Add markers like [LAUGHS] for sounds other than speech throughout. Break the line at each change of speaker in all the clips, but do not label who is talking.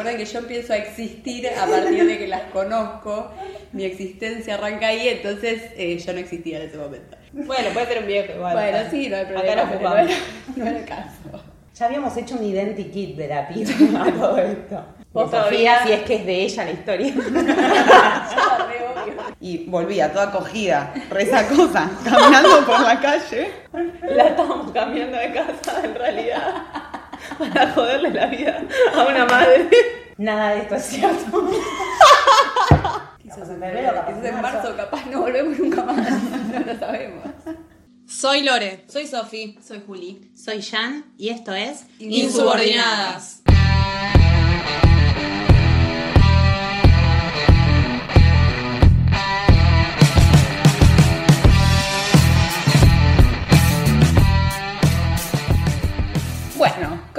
Recuerden que yo empiezo a existir a partir de que las conozco, mi existencia arranca ahí, entonces eh, yo no existía en ese momento.
Bueno, puede ser un viejo igual.
Bueno, sí, no hay problema,
Acá
no era, no era el caso.
Ya habíamos hecho un identikit de la piba a todo esto.
Vos
Sofía,
todavía-
si es que es de ella la historia. [LAUGHS]
Y volvía toda cogida, reza cosa, caminando por la calle.
La estábamos cambiando de casa en realidad. Para joderle la vida a una madre.
Nada de esto es cierto. [LAUGHS]
Quizás
en febrero, capaz
quizás
en marzo.
capaz no volvemos nunca más, [LAUGHS] no lo sabemos.
Soy Lore. Soy Sofi.
Soy Juli.
Soy Jan y esto es
Insubordinadas.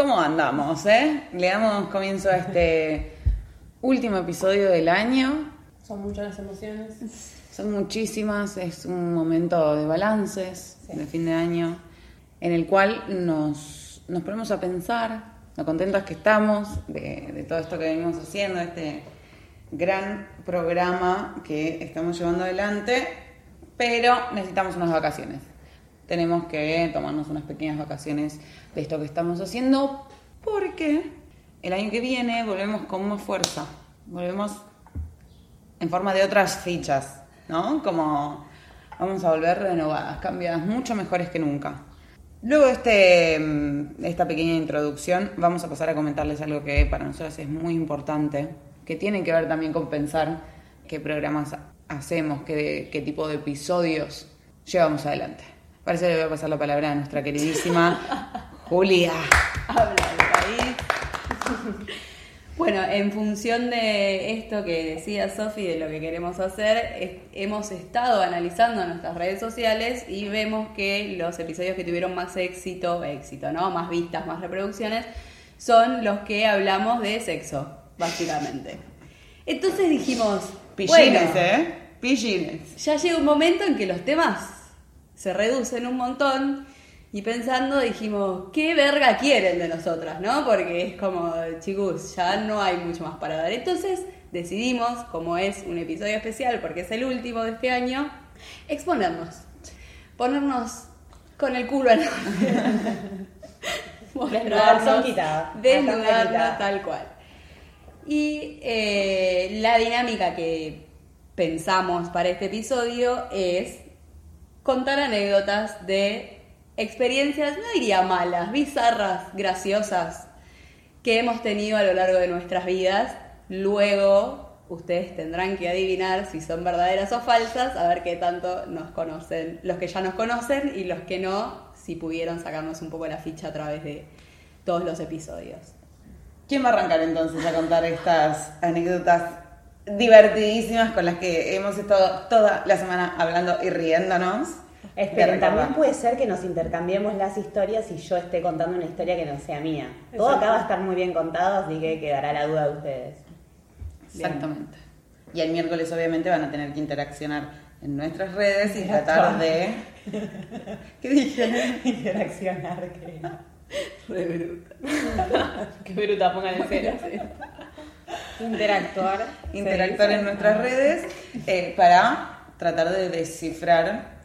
¿Cómo andamos, eh? Le damos comienzo a este [LAUGHS] último episodio del año.
Son muchas las emociones.
Son muchísimas, es un momento de balances de fin de año en el cual nos, nos ponemos a pensar lo contentas que estamos de, de todo esto que venimos haciendo, este gran programa que estamos llevando adelante, pero necesitamos unas vacaciones. Tenemos que tomarnos unas pequeñas vacaciones de esto que estamos haciendo porque el año que viene volvemos con más fuerza, volvemos en forma de otras fichas, ¿no? Como vamos a volver renovadas, cambiadas, mucho mejores que nunca. Luego de este, mm, esta pequeña introducción, vamos a pasar a comentarles algo que para nosotros es muy importante, que tiene que ver también con pensar qué programas hacemos, qué, qué tipo de episodios llevamos adelante. Para eso le voy a pasar la palabra a nuestra queridísima [LAUGHS] Julia.
Habla del país. Bueno, en función de esto que decía Sofi, de lo que queremos hacer, es- hemos estado analizando nuestras redes sociales y vemos que los episodios que tuvieron más éxito, éxito, ¿no? Más vistas, más reproducciones, son los que hablamos de sexo, básicamente. Entonces dijimos,
Pillines,
bueno,
¿eh? Pillines.
ya llega un momento en que los temas se reducen un montón y pensando dijimos, ¿qué verga quieren de nosotras? ¿No? Porque es como, chicos, ya no hay mucho más para dar. Entonces decidimos, como es un episodio especial, porque es el último de este año, exponernos, ponernos con el culo [LAUGHS] [LAUGHS]
quitadas.
desnudarnos tal cual. Y eh, la dinámica que pensamos para este episodio es contar anécdotas de experiencias, no diría malas, bizarras, graciosas, que hemos tenido a lo largo de nuestras vidas. Luego ustedes tendrán que adivinar si son verdaderas o falsas, a ver qué tanto nos conocen, los que ya nos conocen y los que no, si pudieron sacarnos un poco la ficha a través de todos los episodios.
¿Quién va a arrancar entonces a contar estas anécdotas divertidísimas con las que hemos estado toda la semana hablando y riéndonos?
Esperen, también puede ser que nos intercambiemos las historias y yo esté contando una historia que no sea mía. Todo
Exacto.
acá va a estar muy bien contado, así que quedará la duda de ustedes.
Exactamente. Y el miércoles obviamente van a tener que interaccionar en nuestras redes y tratar de... [LAUGHS] ¿Qué dije?
Interaccionar, creo.
Re bruta. [LAUGHS]
Qué bruta, pongan en serio. Interactuar.
Interactuar en nuestras redes eh, para tratar de descifrar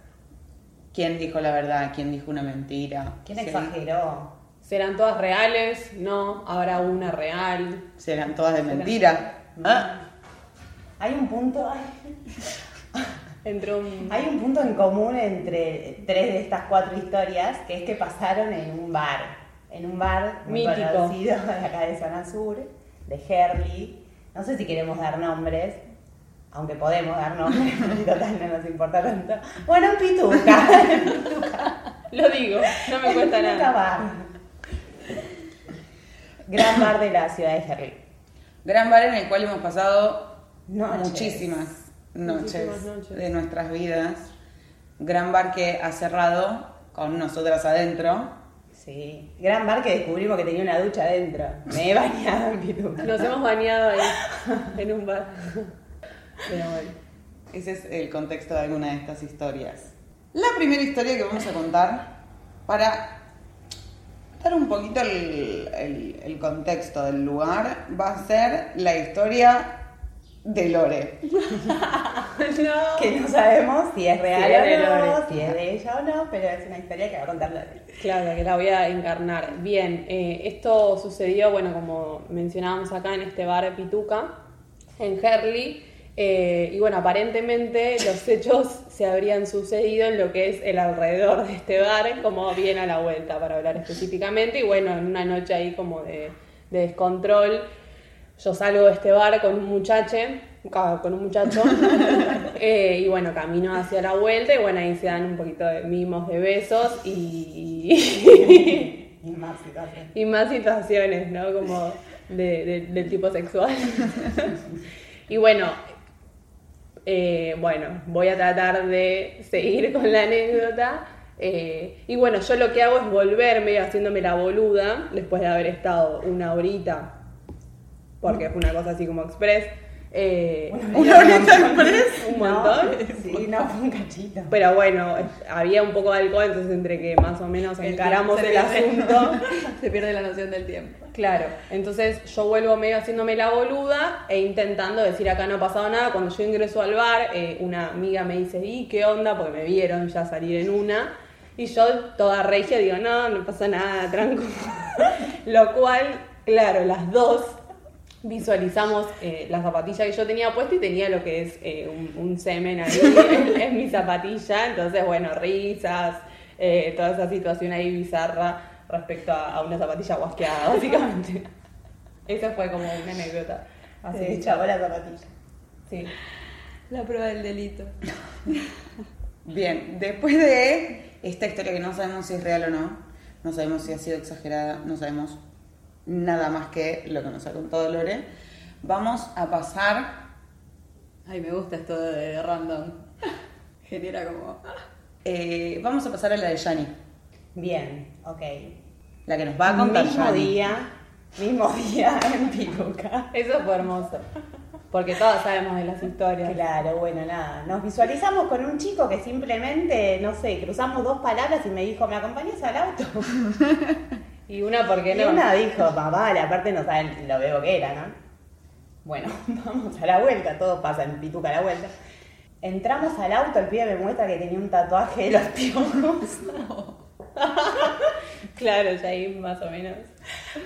quién dijo la verdad, quién dijo una mentira.
¿Quién
Sí.
exageró?
¿Serán todas reales? No, habrá una real.
Serán todas de mentira. Ah,
Hay un punto, ay,
Entre un.
hay un punto en común entre tres de estas cuatro historias, que es que pasaron en un bar, en un bar muy
Mítico.
conocido de acá de zona sur, de Herley. No sé si queremos dar nombres, aunque podemos dar nombres, [LAUGHS] pero total no nos importa tanto. Bueno, en Pituca. en [LAUGHS] Pituca.
Lo digo, no me cuesta
En Pituca
nada.
Bar. Gran bar de la ciudad de Herley.
gran bar en el cual hemos pasado
Noches.
muchísimas noches,
Muchísimas noches.
de nuestras vidas. Gran bar que ha cerrado con nosotras adentro.
Sí, gran bar que descubrimos que tenía una ducha adentro. Me he bañado en Pituca.
Nos hemos bañado ahí, [LAUGHS] en un bar. Pero bueno.
Ese es el contexto de alguna de estas historias. La primera historia que vamos a contar para dar un poquito el, el- el contexto del lugar, va a ser la historia de Lore. [LAUGHS]
no.
Que no sabemos si es real
Si es de
o no,
Lore.
si es de ella o no, pero es una historia que va a contar Lore.
Claro, que la voy a encarnar. Bien, eh, esto sucedió, bueno, como mencionábamos acá en este bar Pituca, en Herley. eh, y bueno, aparentemente los [LAUGHS] hechos se habrían sucedido en lo que es el alrededor de este bar, como bien a la vuelta, para hablar específicamente. Y bueno, en una noche ahí como de, de descontrol, yo salgo de este bar con un muchacho, con un muchacho, [LAUGHS] eh, y bueno, camino hacia la vuelta y bueno, ahí se dan un poquito de mimos, de besos y, [LAUGHS]
Y más situación.
y más situaciones, ¿no? Como de, de- del tipo sexual. [LAUGHS] y bueno, eh, bueno, voy a tratar de seguir con la anécdota. eh, y bueno, yo lo que hago es volverme haciéndome la boluda después de haber estado una horita, porque fue una cosa así como express. eh,
¿Una express?
Un montón.
Sí, no, fue un cachito.
Pero bueno, había un poco de alcohol, entonces entre que más o menos encaramos el asunto. [LAUGHS]
Se pierde la noción del tiempo.
Claro, entonces yo vuelvo medio haciéndome la boluda e intentando decir acá no ha pasado nada. Cuando yo ingreso al bar, eh, una amiga me dice, ¿y qué onda? Porque me vieron ya salir en una. Y yo, toda regia, digo, no, no pasa nada, tranco. [LAUGHS] Lo cual, claro, las dos visualizamos eh, la zapatilla que yo tenía puesta y tenía lo que es eh, un, un semen ahí [LAUGHS] en, en mi zapatilla. Entonces, bueno, risas, eh, toda esa situación ahí bizarra respecto a, a una zapatilla guasqueada, básicamente. [LAUGHS] Esa fue como una anécdota. Así,
Se echaba la zapatilla.
sí.
La prueba del delito. [LAUGHS]
Bien, después de esta historia que no sabemos si es real o no, no sabemos si ha sido exagerada, no sabemos nada más que lo que nos ha contado Lore, vamos a pasar,
Ay, me gusta esto de random. [LAUGHS] Genera como.
eh, vamos a pasar a la de Yani,
Bien, ok.
la que nos va a contar
mismo día, mismo [LAUGHS] día en Piluca.
Eso fue hermoso. Porque todos sabemos de las historias.
Claro, bueno, nada. Nos visualizamos con un chico que simplemente, no sé, cruzamos dos palabras y me dijo, ¿me acompañas al auto? [LAUGHS]
Y una porque
Y
no.
una dijo, mamá, la parte no saben lo veo que era, ¿no? Bueno, [LAUGHS] vamos a la vuelta, todo pasa en Pituca a la vuelta. Entramos al auto, el pibe me muestra que tenía un tatuaje de los piojos. [LAUGHS]
Claro, ya ahí más o menos.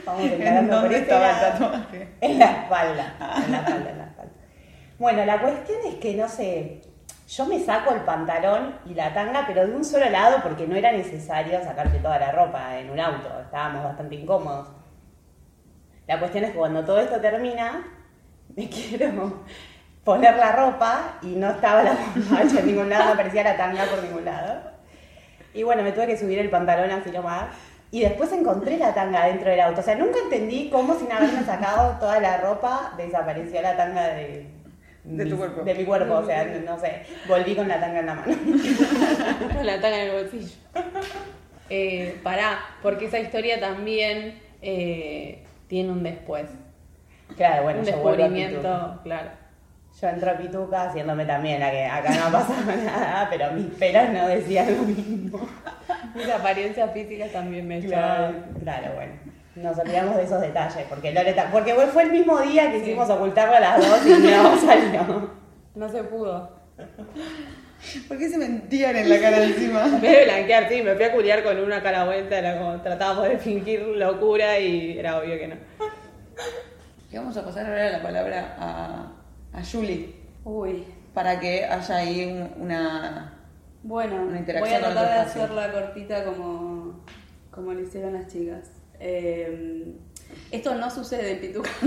Vamos
¿En dónde
este
estaba el
lado.
tatuaje?
En la espalda, en la espalda, en la espalda. Bueno, la cuestión es que, no sé, yo me saco el pantalón y la tanga, pero de un solo lado porque no era necesario sacarte toda la ropa en un auto, estábamos bastante incómodos. La cuestión es que cuando todo esto termina, me [LAUGHS] quiero poner la ropa y no estaba la bombacha en ningún lado, no aparecía la tanga por ningún lado. Y bueno, me tuve que subir el pantalón así nomás. Y después encontré la tanga dentro del auto. O sea, nunca entendí cómo sin haberme sacado toda la ropa desapareció la tanga de,
De tu cuerpo.
De mi cuerpo. O sea, no sé. Volví con la tanga en la mano. [LAUGHS]
Con la tanga en el bolsillo. Eh, pará, porque esa historia también eh, tiene un después.
Claro, bueno,
un
yo vuelvo a Pituca.
descubrimiento, claro.
Yo entro a Pituca haciéndome también la que acá no ha pasado [LAUGHS] nada, pero mis pelos no decían lo mismo.
Mis apariencias físicas también me
Claro,
echaban.
claro, bueno. Nos olvidamos de esos detalles, porque Loreta, porque fue el mismo día que hicimos ocultarlo a las dos y no salió.
No se pudo.
¿Por qué se mentían en la cara encima? [LAUGHS]
Me de blanquear, sí, me fui a culiar con una cara vuelta, era como tratábamos de fingir locura y era obvio que no.
Le vamos a pasar ahora la palabra a, a Julie,
Uy.
para que haya ahí un- una...
Bueno,
Una
voy
interacción
a
con
tratar de
espacio.
hacerla cortita como, como lo hicieron las chicas. Eh, esto no sucede en Pituca, [LAUGHS]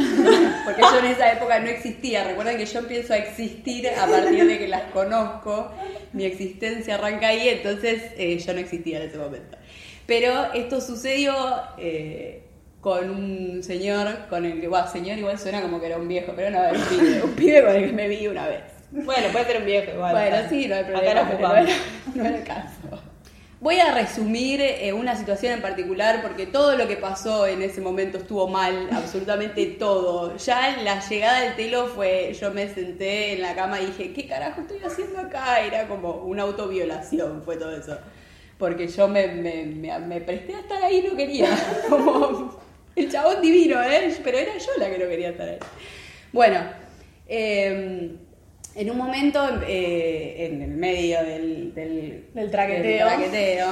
porque yo en esa época no existía. Recuerden que yo empiezo a existir a partir de que las conozco. Mi existencia arranca ahí, entonces eh, yo no existía en ese momento. Pero esto sucedió eh, con un señor con el que, bueno, señor igual suena como que era un viejo, pero no, era un pibe, un pibe con el que me vi una vez.
Bueno, puede ser un viejo igual.
Bueno, sí, no hay
Acá
problema.
no
no era, no era el caso. Voy a resumir eh, una situación en particular porque todo lo que pasó en ese momento estuvo mal, [LAUGHS] absolutamente todo. Ya la llegada del telo fue, yo me senté en la cama y dije, ¿qué carajo estoy haciendo acá? Era como una autoviolación, fue todo eso. porque yo me, presté a estar ahí y no quería. [LAUGHS] Como el chabón divino, ¿eh? Pero era yo la que no quería estar ahí. Bueno, eh, en un momento, eh, en el medio del, del,
Del traqueteo.
traqueteo,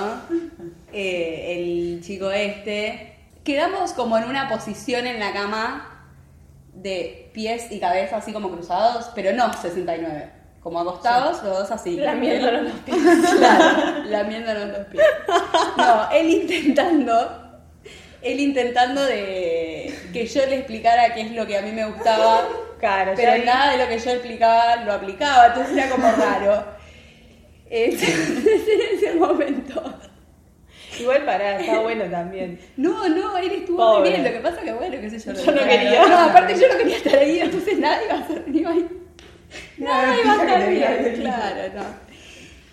eh, el chico este, quedamos como en una posición en la cama de pies y cabeza así como cruzados, pero no 69, como acostados, los dos así.
Lamiéndonos los pies. [LAUGHS]
Claro, lamiéndonos los pies. No, él intentando, él intentando de que yo le explicara qué es lo que a mí me gustaba,
Claro,
pero
ya vi-
nada de lo que yo explicaba lo aplicaba, entonces era como [LAUGHS] raro. Entonces [LAUGHS] en ese momento.
Igual pará, está bueno también.
No, no, él estuvo
Pobre.
muy bien. Lo que pasa que, bueno, qué sé yo.
Yo no quería.
No, aparte yo no quería estar ahí, entonces nada iba a ser. Ni iba a, nada iba a estar bien. Claro, no.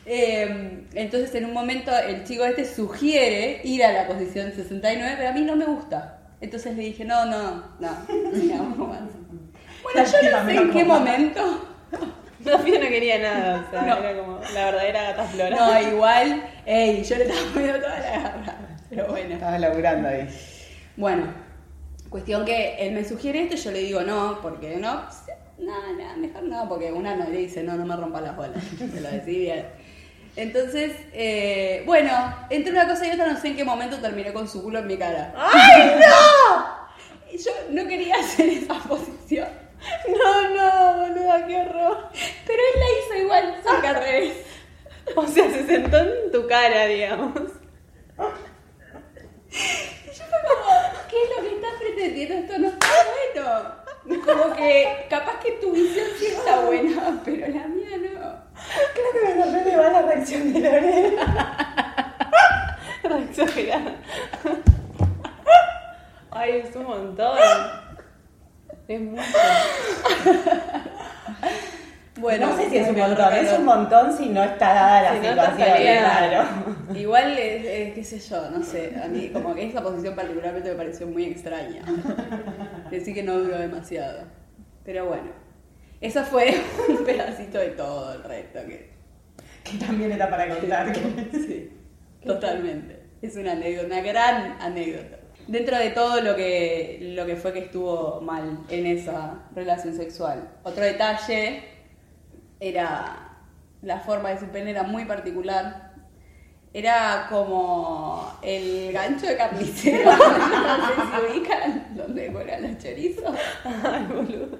Eh, entonces en un momento el chico este sugiere ir a la posición 69, pero a mí no me gusta. Entonces le dije, no, no, no. digamos más. Bueno, yo no sé en qué momento.
No, yo no quería nada, o sea,
No.
era como la verdadera gata flora.
No, igual, ey, yo le estaba poniendo toda la garra. Pero bueno.
Estabas laburando ahí.
Bueno, cuestión que él me sugiere esto y yo le digo no, porque no, nada, nada, mejor no, porque una no le dice no, no me rompa las bolas, [LAUGHS] se lo decí bien. Entonces, eh, bueno, entre una cosa y otra no sé en qué momento terminé con su culo en mi cara.
¡Ay, no! [LAUGHS]
Yo no quería hacer esa posición,
No, no, boluda, qué horror.
pero él la hizo igual, solo que al revés. [LAUGHS]
O sea, se sentó en tu cara, digamos.
Y yo fue como, ¿qué es lo que estás pretendiendo? Esto no está bueno. Como que capaz que tu visión sí está buena, pero la mía no.
Creo que me sorprende más la reacción de Lorena.
Re exagerada. Ay, es un montón. Es mucho.
Es un montón, es un montón si no está dada la
Si
situación, claro. [LAUGHS]
Igual, es, es- qué sé yo, no sé, a mí como que esa posición particularmente me pareció muy extraña. [LAUGHS] Decir que no duró demasiado. Pero bueno, eso fue [LAUGHS] un pedacito de todo el resto que...
Que también era para contar.
Sí, totalmente. Es una anécdota, una gran anécdota. Dentro de todo lo que, lo que fue que estuvo mal en esa relación sexual. Otro detalle era la forma de su pene era muy particular. Era como el gancho de carnicero, [LAUGHS] no sé si ubican, donde cuelgan los chorizos.
Ay, boludo.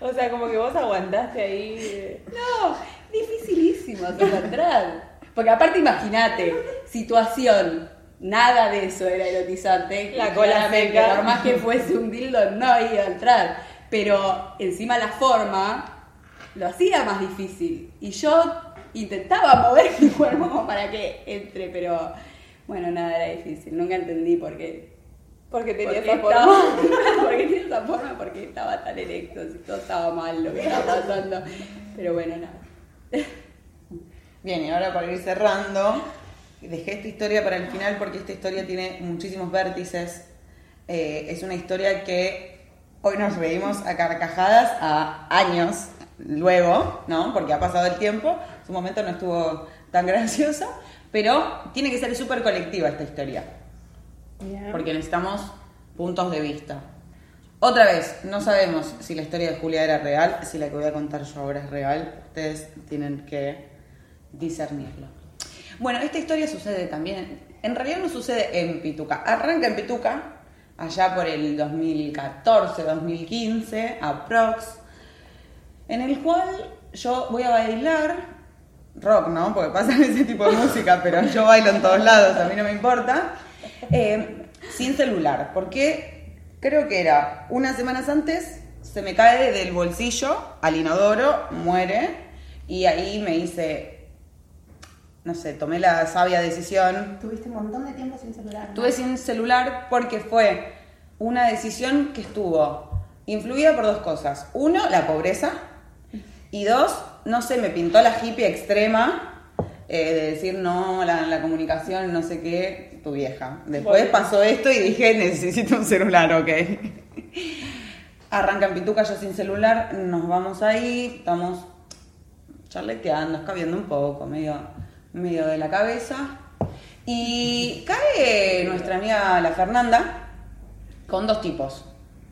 O sea, como que vos aguantaste ahí. eh,
No, dificilísimo de encontrar. Porque aparte imagínate, situación, nada de eso era erotizante.
La cola seca.
Por más que fuese un dildo, no iba a entrar. Pero encima la forma lo hacía más difícil. Y yo intentaba mover mi cuerpo para que entre, pero bueno, nada, era difícil. Nunca entendí por qué.
Porque
por
tenía
qué
esa forma.
estaba- [LAUGHS] por qué tenía esa forma, porque estaba tan erecto, si todo estaba mal lo que estaba pasando. Pero bueno, nada.
Bien, y ahora para ir cerrando, dejé esta historia para el final porque esta historia tiene muchísimos vértices. Eh, es una historia que hoy nos reímos a carcajadas a años luego, ¿no? Porque ha pasado el tiempo, su momento no estuvo tan [LAUGHS] graciosa, pero tiene que ser súper colectiva esta historia, porque necesitamos puntos de vista. Otra vez, no sabemos si la historia de Julia era real, si la que voy a contar yo ahora es real. Ustedes tienen que discernirlo. Bueno, esta historia sucede también, en realidad no sucede en Pituca, arranca en Pituca, allá por el 2014, 2015, aprox, en el cual yo voy a bailar rock, ¿no? Porque pasan [LAUGHS] ese tipo de música, pero yo bailo en todos lados, a mí no me importa, eh, sin celular, porque creo que era unas semanas antes, se me cae del bolsillo al inodoro, muere, y ahí me hice, no sé, tomé la sabia decisión
Tuviste un montón de tiempo sin celular. ¿no?
Tuve sin celular porque fue una decisión que estuvo influida por dos cosas. Uno, la pobreza. Y dos, no sé, me pintó la hippie extrema eh, de decir no, la, la comunicación, no sé qué, tu vieja. Después
Bueno.
pasó esto y dije, necesito un celular, ok. Arranca en Pituca, yo sin celular, nos vamos ahí, estamos charleteando, escabeando un poco, medio, medio de la cabeza. Y cae nuestra amiga la Fernanda con dos tipos.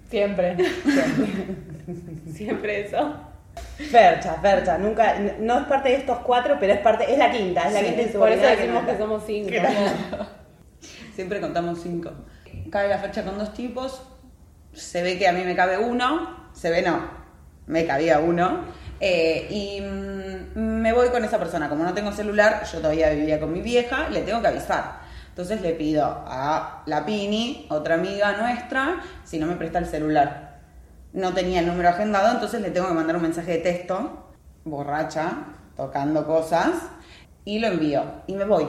Siempre. [LAUGHS] Siempre eso.
Fercha, Fercha, nunca, no es parte de estos cuatro, pero es parte, es la quinta, es la
Sí,
quinta
Por eso decimos que somos cinco. [LAUGHS]
Siempre contamos cinco. Cae la fecha con dos tipos. Se ve que a mí me cabe uno. Se ve no. Me cabía uno. Eh, y mm, me voy con esa persona. Como no tengo celular, yo todavía vivía con mi vieja, le tengo que avisar. Entonces le pido a la Pini, otra amiga nuestra, si no me presta el celular. No tenía el número agendado, entonces le tengo que mandar un mensaje de texto, borracha, tocando cosas, y lo envío. Y me voy.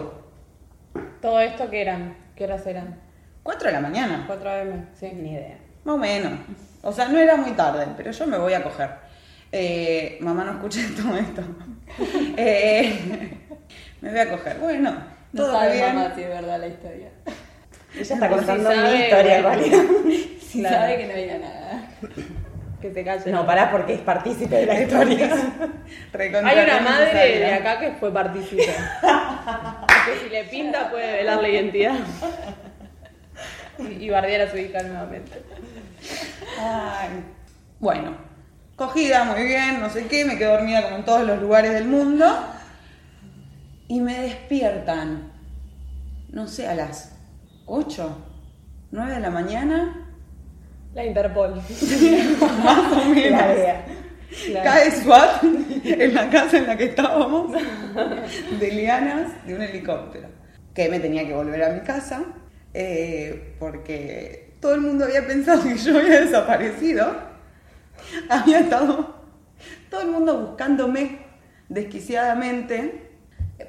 Todo esto que eran, ¿qué horas eran?
4 de la mañana.
4 AM, sí.
Ni idea.
Más o menos. O sea, no era muy tarde, pero yo me voy a coger. Eh, mamá, no escuché [LAUGHS] todo esto. [LAUGHS] Eh, me voy a coger. Bueno,
No
todo
sabe
bien.
mamá si es verdad la historia.
Ella está contando
si
mi historia, realidad.
Si sabe que no había nada.
Que.
No, pará porque es partícipe de la historia. [LAUGHS]
Hay una madre de acá que fue partícipe. que si le pinta puede velar la identidad. Y, y bardear a su hija nuevamente.
Ay. Bueno, cogida, muy bien, no sé qué, me quedo dormida como en todos los lugares del mundo. Y me despiertan, no sé, a las 8, 9 de la mañana.
La Interpol. [LAUGHS] [LAUGHS]
Más o menos.
La idea.
Claro.
Cae SWAT en la casa en la que estábamos de lianas de un helicóptero. Que me tenía que volver a mi casa eh, porque todo el mundo había pensado que yo había desaparecido. Había estado todo el mundo buscándome desquiciadamente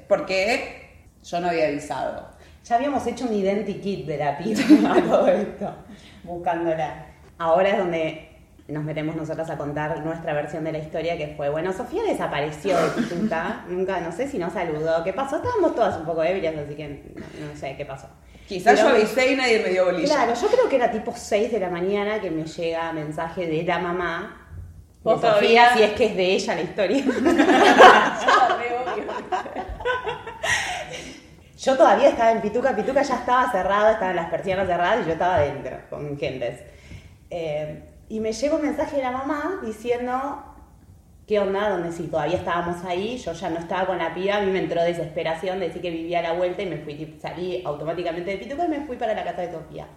porque yo no había avisado.
Ya habíamos hecho un identikit de la [LAUGHS] piba a todo esto, buscándola. Ahora es donde nos metemos nosotras a contar nuestra versión de la historia que fue, bueno, Sofía desapareció de Pituca, [LAUGHS] nunca, no sé si nos saludó, ¿qué pasó? Estábamos todas un poco ebrias, así que no, no sé qué pasó.
Quizás
Pero-
yo avisé y nadie me dio bolilla.
Claro, yo creo que era tipo 6 de la mañana que me llega mensaje de la mamá de Sofía,
todavía-
si es que es de ella la historia. [LAUGHS] [LAUGHS] Yo todavía estaba en Pituca, Pituca ya estaba cerrado, estaban las persianas cerradas y yo estaba adentro con gentes. Eh, y me llegó un mensaje de la mamá diciendo, ¿qué onda? Donde si todavía estábamos ahí, yo ya no estaba con la piba, a mí me entró desesperación, decir que vivía la vuelta y me fui, salí automáticamente de Pituca y me fui para la casa de Sofía.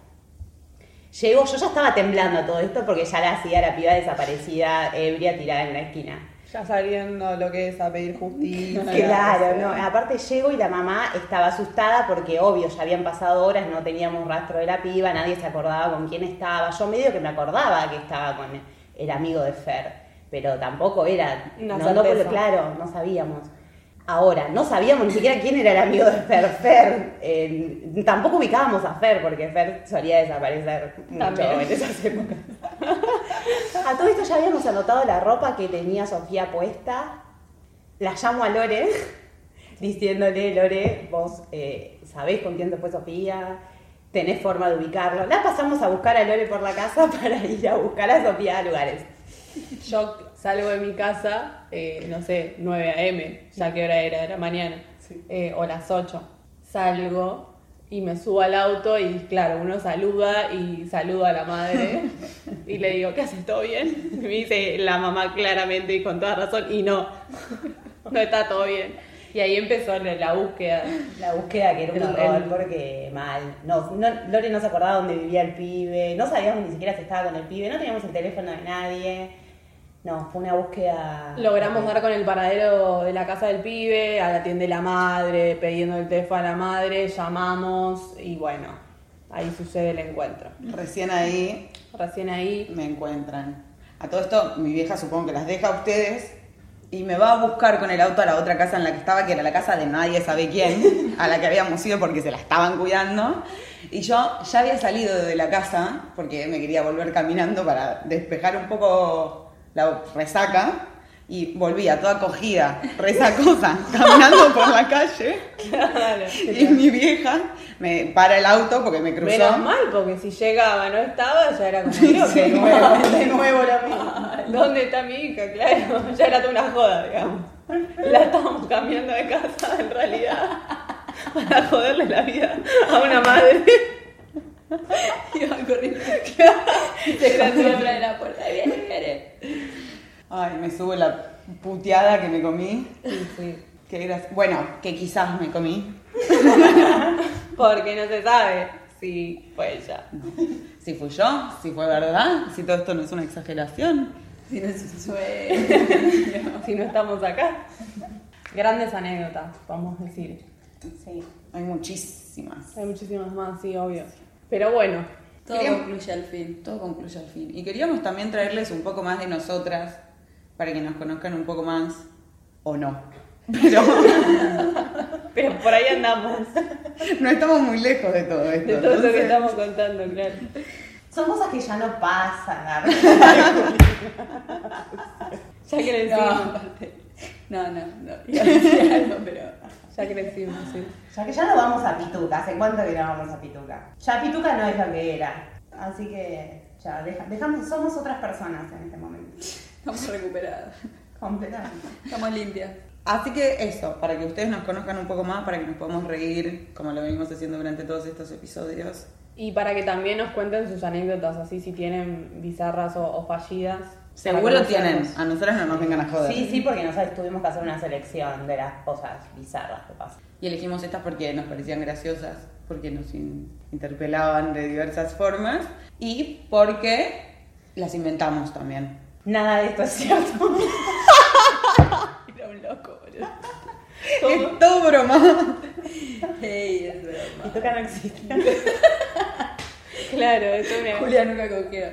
Llego, yo ya estaba temblando todo esto porque ya la hacía la piba desaparecida, ebria, tirada en la esquina.
Ya sabiendo lo que es a pedir justicia. [LAUGHS]
Claro, no. Aparte llego y la mamá estaba asustada porque obvio, ya habían pasado horas, no teníamos rastro de la piba, nadie se acordaba con quién estaba. Yo medio que me acordaba que estaba con el amigo de Fer, pero tampoco era,
Una
no, no, claro, no sabíamos. Ahora, no sabíamos ni siquiera quién era el amigo de Fer. Fer, eh, tampoco ubicábamos a Fer porque Fer solía desaparecer mucho
También.
en esas épocas. [LAUGHS] A todo esto ya habíamos anotado la ropa que tenía Sofía puesta. La llamo a Lore [LAUGHS] diciéndole, Lore, vos eh, sabés con quién se fue Sofía, tenés forma de ubicarlo. La pasamos a buscar a Lore por la casa [LAUGHS] para ir a buscar a Sofía a lugares.
Yo salgo de mi casa, eh, no sé, 9 a.m., ya que hora era, era mañana, eh, o las 8. Salgo y me subo al auto y claro, uno saluda y saluda a la madre y le digo, ¿qué haces? ¿Todo bien? Y me dice la mamá claramente y con toda razón, y no, no está todo bien. Y ahí empezó la búsqueda.
La búsqueda que era un horror porque mal. No, no, Lore no se acordaba dónde vivía el pibe, no sabíamos ni siquiera si estaba con el pibe, no teníamos el teléfono de nadie. No, fue una búsqueda.
Logramos dar con el paradero de la casa del pibe, a la tienda de la madre, pidiendo el teléfono a la madre, llamamos y bueno, ahí sucede el encuentro.
Recién ahí
Recién ahí,
me encuentran. A todo esto, mi vieja supongo que las deja a ustedes y me va a buscar con el auto a la otra casa en la que estaba, que era la casa de nadie sabe quién, [LAUGHS] a la que habíamos ido porque se la estaban cuidando. Y yo ya había salido de la casa porque me quería volver caminando para despejar un poco la resaca. Y volvía toda cogida, resacosa, [LAUGHS] caminando por la calle. Y mi vieja me para el auto porque me cruzó.
menos mal, porque si llegaba no estaba, ya era como
Sí, sí, de nuevo, de nuevo lo mismo.
¿Dónde está mi hija? Claro, [LAUGHS] ya era toda una joda, digamos. La estábamos cambiando de casa en realidad [LAUGHS] para joderle la vida a una madre. [LAUGHS]
Iba corriendo. Atrás de la puerta. Viene, viene.
Ay, me sube la puteada que me comí.
Sí, sí.
Qué gracia- Bueno, que quizás me comí. [LAUGHS]
Porque no se sabe si fue ella.
Si fui yo, si fue verdad, si todo esto no es una exageración.
Si no es un sueño. [LAUGHS]
Si no estamos acá. Grandes anécdotas, vamos a decir.
Sí.
Hay muchísimas.
Hay muchísimas más, sí, obvio. Pero bueno,
Todo
Queríamos-
concluye al fin.
Todo concluye al fin. Y queríamos también traerles un poco más de nosotras para que nos conozcan un poco más o no. Pero [LAUGHS]
pero por ahí andamos.
no estamos muy lejos de todo esto.
De todo lo que estamos contando, claro.
Son cosas que ya no pasan. [LAUGHS]
Ya
No,
crecimos.
aparte- no, no, no. Iba a decir algo, pero.
Ya crecimos, sí.
Ya que ya no vamos a Pituca. ¿Hace cuánto que no vamos a Pituca? Ya Pituca no es lo que era. Así que ya deja- dejamos, somos otras personas en este momento.
Estamos recuperados.
Completamente.
Estamos limpias.
Así que eso, para que ustedes nos conozcan un poco más, para que nos podamos reír, como lo venimos haciendo durante todos estos episodios.
Y para que también nos cuenten sus anécdotas, así si tienen bizarras o, o fallidas.
Seguro tienen, a nosotras no nos vengan a joder.
Sí, sí, porque nosotros tuvimos que hacer una selección de las cosas bizarras que pasan.
Y elegimos estas porque nos parecían graciosas, porque nos in- interpelaban de diversas formas y porque las inventamos también.
Nada de esto es cierto. [LAUGHS]
Era un loco, boludo.
Es todo broma. [LAUGHS]
Hey, es broma.
Pituca no existe. [LAUGHS]
Claro, eso es, una,
Julia nunca cogió.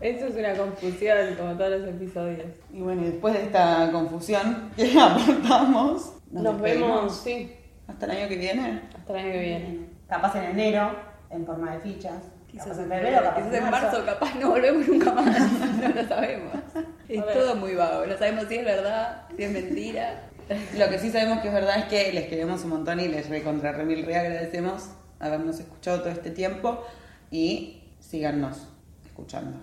Eso es una confusión, como todos los episodios.
Y bueno, y después de esta confusión que [LAUGHS] aportamos,
Nos,
despedimos.
vemos, sí,
hasta el año que viene.
hasta el año que viene.
Capaz en enero, en forma de fichas.
Quizás
Capaz
en
febrero, capaz
quizás en marzo, capaz no volvemos nunca más. [LAUGHS] No lo sabemos. Es todo muy vago. No sabemos si es verdad, si es mentira.
Lo que sí sabemos que es verdad es que les queremos un montón y les recontra remil re agradecemos habernos escuchado todo este tiempo y síganos escuchando.